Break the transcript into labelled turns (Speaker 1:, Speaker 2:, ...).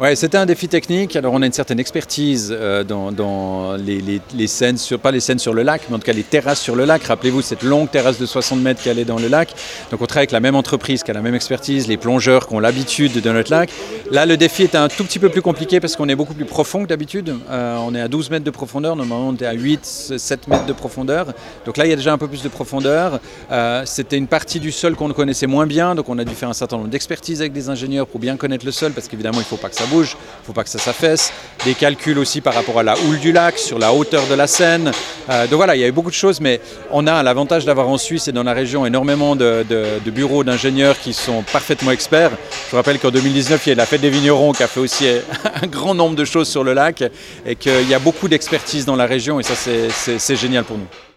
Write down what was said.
Speaker 1: Ouais, c'était un défi technique. Alors, on a une certaine expertise euh, dans, les, scènes, sur, pas les scènes sur le lac, mais en tout cas les terrasses sur le lac. Rappelez-vous cette longue terrasse de 60 mètres qui allait dans le lac. Donc, on travaille avec la même entreprise qui a la même expertise, les plongeurs qui ont l'habitude de notre lac. Là, le défi est un tout petit peu plus compliqué parce qu'on est beaucoup plus profond que d'habitude. Euh, on est à 12 mètres de profondeur. Normalement, on est à 8, 7 mètres de profondeur. Donc là, il y a déjà un peu plus de profondeur. Euh, c'était une partie du sol qu'on connaissait moins bien. Donc, on a dû faire un certain nombre d'expertises avec des ingénieurs pour bien connaître le sol parce qu'évidemment, il ne faut pas que ça bouge, il ne faut pas que ça s'affaisse. Des calculs aussi par rapport à la houle du lac, sur la hauteur de la Seine. Euh, donc voilà, il y a eu beaucoup de choses, mais on a l'avantage d'avoir en Suisse et dans la région énormément de, bureaux d'ingénieurs qui sont parfaitement experts. Je vous rappelle qu'en 2019, il y a la fête des vignerons qui a fait aussi un grand nombre de choses sur le lac et qu'il y a beaucoup d'expertise dans la région et ça, c'est génial pour nous.